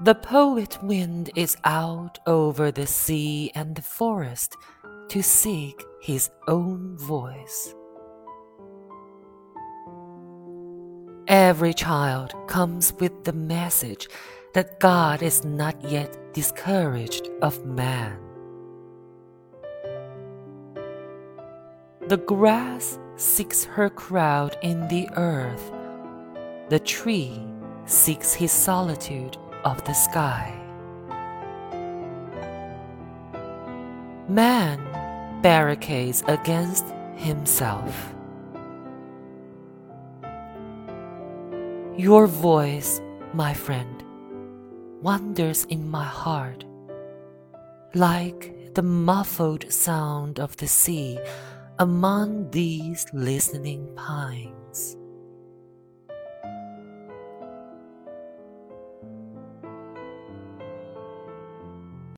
The poet wind is out over the sea and the forest to seek his own voice. Every child comes with the message that God is not yet discouraged of man. The grass seeks her crowd in the earth, the tree seeks his solitude of the sky. Man barricades against himself. Your voice, my friend, wanders in my heart like the muffled sound of the sea among these listening pines.